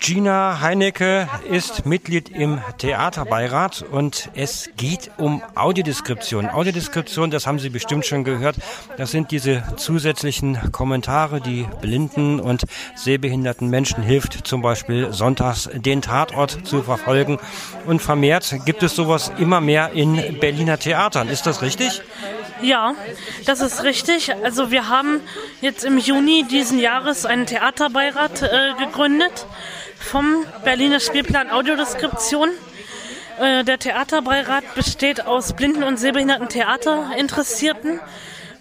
Gina Heinecke ist Mitglied im Theaterbeirat und es geht um Audiodeskription. Audiodeskription, das haben Sie bestimmt schon gehört, das sind diese zusätzlichen Kommentare, die blinden und sehbehinderten Menschen hilft, zum Beispiel sonntags den Tatort zu verfolgen. Und vermehrt gibt es sowas immer mehr in Berliner Theatern. Ist das richtig? Ja, das ist richtig. Also wir haben jetzt im Juni diesen Jahres einen Theaterbeirat äh, gegründet vom Berliner Spielplan Audiodeskription. Äh, der Theaterbeirat besteht aus blinden und sehbehinderten Theaterinteressierten,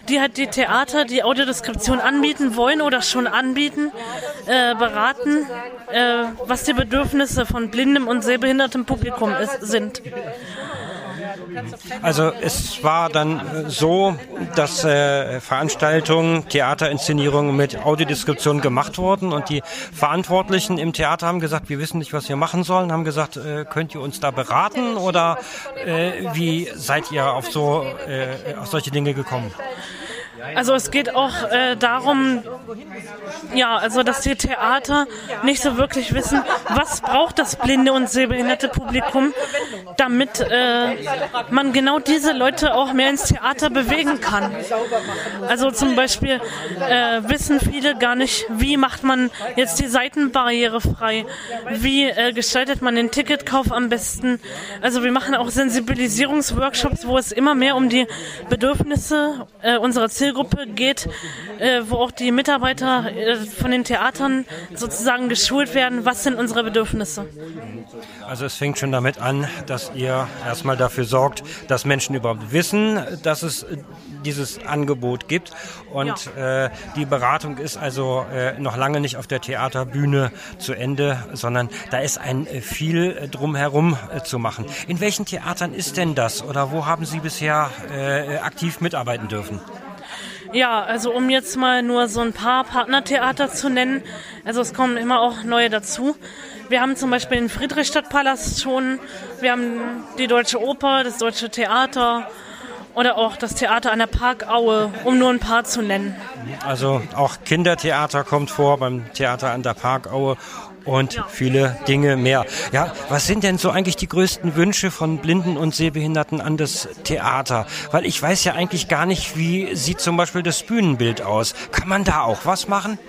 die halt die Theater, die Audiodeskription anbieten wollen oder schon anbieten, äh, beraten, äh, was die Bedürfnisse von blindem und sehbehindertem Publikum sind. Also es war dann so, dass äh, Veranstaltungen, Theaterinszenierungen mit Audiodeskription gemacht wurden und die Verantwortlichen im Theater haben gesagt, wir wissen nicht, was wir machen sollen, haben gesagt, äh, könnt ihr uns da beraten oder äh, wie seid ihr auf so äh, auf solche Dinge gekommen? Also es geht auch äh, darum, ja, also dass die Theater nicht so wirklich wissen, was braucht das blinde und sehbehinderte Publikum, damit äh, man genau diese Leute auch mehr ins Theater bewegen kann. Also zum Beispiel äh, wissen viele gar nicht, wie macht man jetzt die Seitenbarriere frei, wie äh, gestaltet man den Ticketkauf am besten. Also wir machen auch Sensibilisierungsworkshops, wo es immer mehr um die Bedürfnisse äh, unserer Zielgruppe geht, äh, wo auch die Mitarbeiter äh, von den Theatern sozusagen geschult werden, was sind unsere Bedürfnisse. Also es fängt schon damit an, dass ihr erstmal dafür sorgt, dass Menschen überhaupt wissen, dass es dieses Angebot gibt. Und ja. äh, die Beratung ist also äh, noch lange nicht auf der Theaterbühne zu Ende, sondern da ist ein äh, viel drumherum äh, zu machen. In welchen Theatern ist denn das oder wo haben Sie bisher äh, aktiv mitarbeiten dürfen? Ja, also um jetzt mal nur so ein paar Partnertheater zu nennen, also es kommen immer auch neue dazu. Wir haben zum Beispiel den Friedrichstadtpalast schon, wir haben die Deutsche Oper, das Deutsche Theater oder auch das Theater an der Parkaue, um nur ein paar zu nennen. Also auch Kindertheater kommt vor beim Theater an der Parkaue und viele Dinge mehr. Ja, was sind denn so eigentlich die größten Wünsche von Blinden und Sehbehinderten an das Theater? Weil ich weiß ja eigentlich gar nicht, wie sieht zum Beispiel das Bühnenbild aus. Kann man da auch was machen?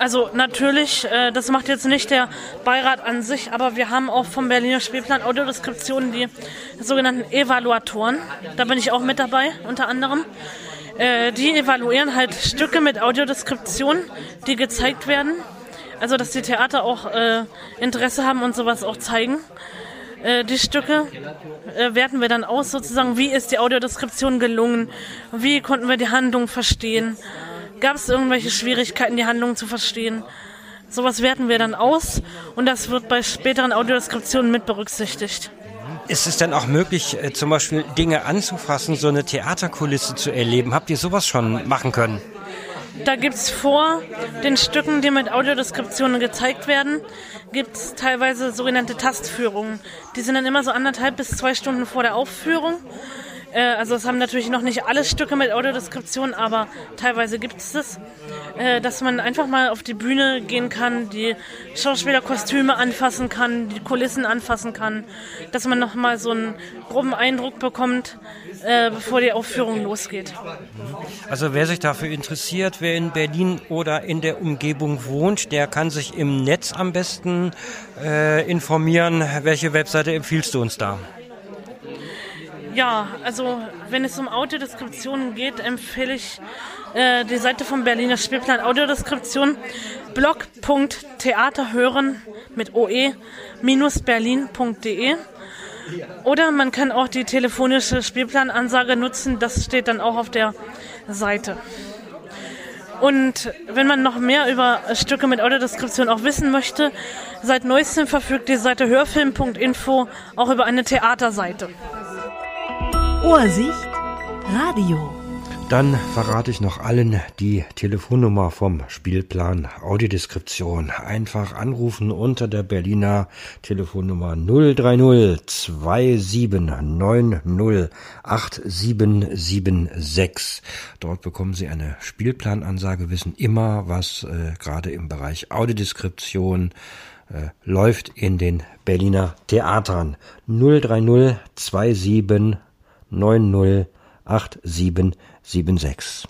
Also natürlich, äh, das macht jetzt nicht der Beirat an sich, aber wir haben auch vom Berliner Spielplan Audiodeskriptionen die sogenannten Evaluatoren. Da bin ich auch mit dabei, unter anderem. Äh, die evaluieren halt Stücke mit Audiodeskription, die gezeigt werden also, dass die Theater auch äh, Interesse haben und sowas auch zeigen. Äh, die Stücke äh, werten wir dann aus, sozusagen, wie ist die Audiodeskription gelungen, wie konnten wir die Handlung verstehen, gab es irgendwelche Schwierigkeiten, die Handlung zu verstehen. Sowas werten wir dann aus und das wird bei späteren Audiodeskriptionen mit berücksichtigt. Ist es denn auch möglich, äh, zum Beispiel Dinge anzufassen, so eine Theaterkulisse zu erleben? Habt ihr sowas schon machen können? Da gibt es vor den Stücken, die mit Audiodeskriptionen gezeigt werden, gibt es teilweise sogenannte Tastführungen. Die sind dann immer so anderthalb bis zwei Stunden vor der Aufführung. Äh, also es haben natürlich noch nicht alle Stücke mit Audiodeskription, aber teilweise gibt es das, äh, dass man einfach mal auf die Bühne gehen kann, die Schauspielerkostüme anfassen kann, die Kulissen anfassen kann, dass man noch mal so einen groben Eindruck bekommt, äh, bevor die Aufführung losgeht. Also wer sich dafür interessiert, wer in Berlin oder in der Umgebung wohnt, der kann sich im Netz am besten äh, informieren. Welche Webseite empfiehlst du uns da? Ja, also wenn es um Audiodeskriptionen geht, empfehle ich äh, die Seite vom Berliner Spielplan Audiodeskription blog.theaterhören mit oe-berlin.de oder man kann auch die telefonische Spielplanansage nutzen, das steht dann auch auf der Seite. Und wenn man noch mehr über Stücke mit Audiodeskription auch wissen möchte, seit neuestem verfügt die Seite hörfilm.info auch über eine Theaterseite. Ohrsicht Radio. Dann verrate ich noch allen die Telefonnummer vom Spielplan Audiodeskription. Einfach anrufen unter der Berliner Telefonnummer 030 2790 8776. Dort bekommen Sie eine Spielplanansage, wissen immer, was äh, gerade im Bereich Audiodeskription äh, läuft in den Berliner Theatern. 030 2790 8776.